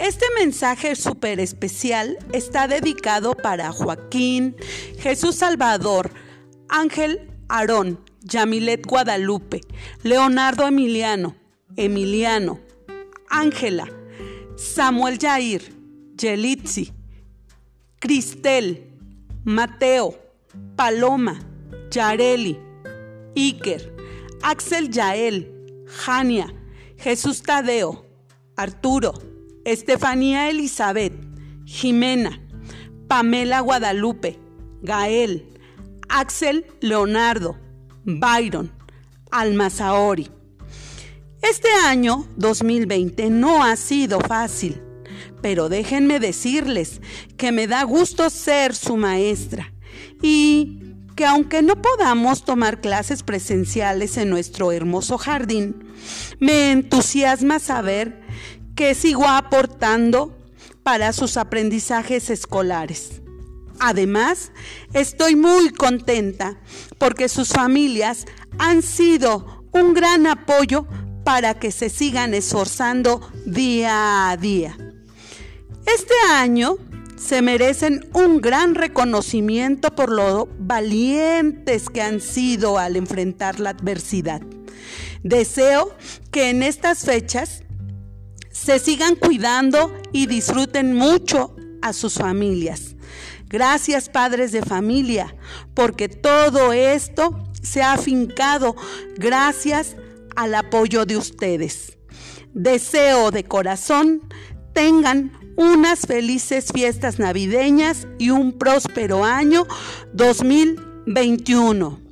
Este mensaje súper especial está dedicado para Joaquín, Jesús Salvador, Ángel Aarón, Yamilet Guadalupe, Leonardo Emiliano, Emiliano, Ángela, Samuel Jair, Yelitzi, Cristel, Mateo, Paloma, Yareli, Iker, Axel Yael, Jania, Jesús Tadeo, Arturo, Estefanía Elizabeth, Jimena, Pamela Guadalupe, Gael, Axel Leonardo, Byron, Almazaori. Este año 2020 no ha sido fácil, pero déjenme decirles que me da gusto ser su maestra y que aunque no podamos tomar clases presenciales en nuestro hermoso jardín, me entusiasma saber que sigo aportando para sus aprendizajes escolares. Además, estoy muy contenta porque sus familias han sido un gran apoyo para que se sigan esforzando día a día. Este año se merecen un gran reconocimiento por lo valientes que han sido al enfrentar la adversidad. Deseo que en estas fechas se sigan cuidando y disfruten mucho a sus familias. Gracias padres de familia, porque todo esto se ha afincado gracias al apoyo de ustedes. Deseo de corazón tengan unas felices fiestas navideñas y un próspero año 2021.